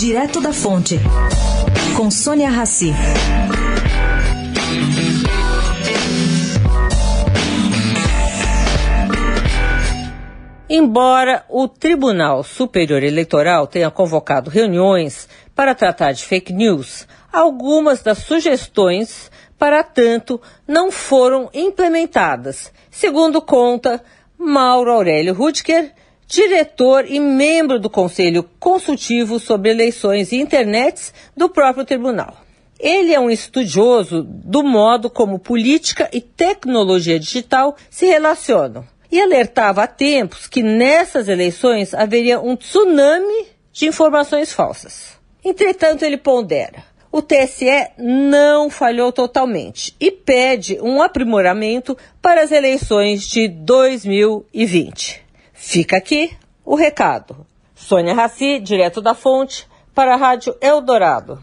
Direto da Fonte, com Sônia Rassi. Embora o Tribunal Superior Eleitoral tenha convocado reuniões para tratar de fake news, algumas das sugestões, para tanto, não foram implementadas, segundo conta Mauro Aurélio Rutger, diretor e membro do Conselho Consultivo sobre Eleições e Internets do próprio tribunal. Ele é um estudioso do modo como política e tecnologia digital se relacionam e alertava há tempos que nessas eleições haveria um tsunami de informações falsas. Entretanto, ele pondera: o TSE não falhou totalmente e pede um aprimoramento para as eleições de 2020. Fica aqui o recado. Sônia Raci, direto da fonte, para a Rádio Eldorado.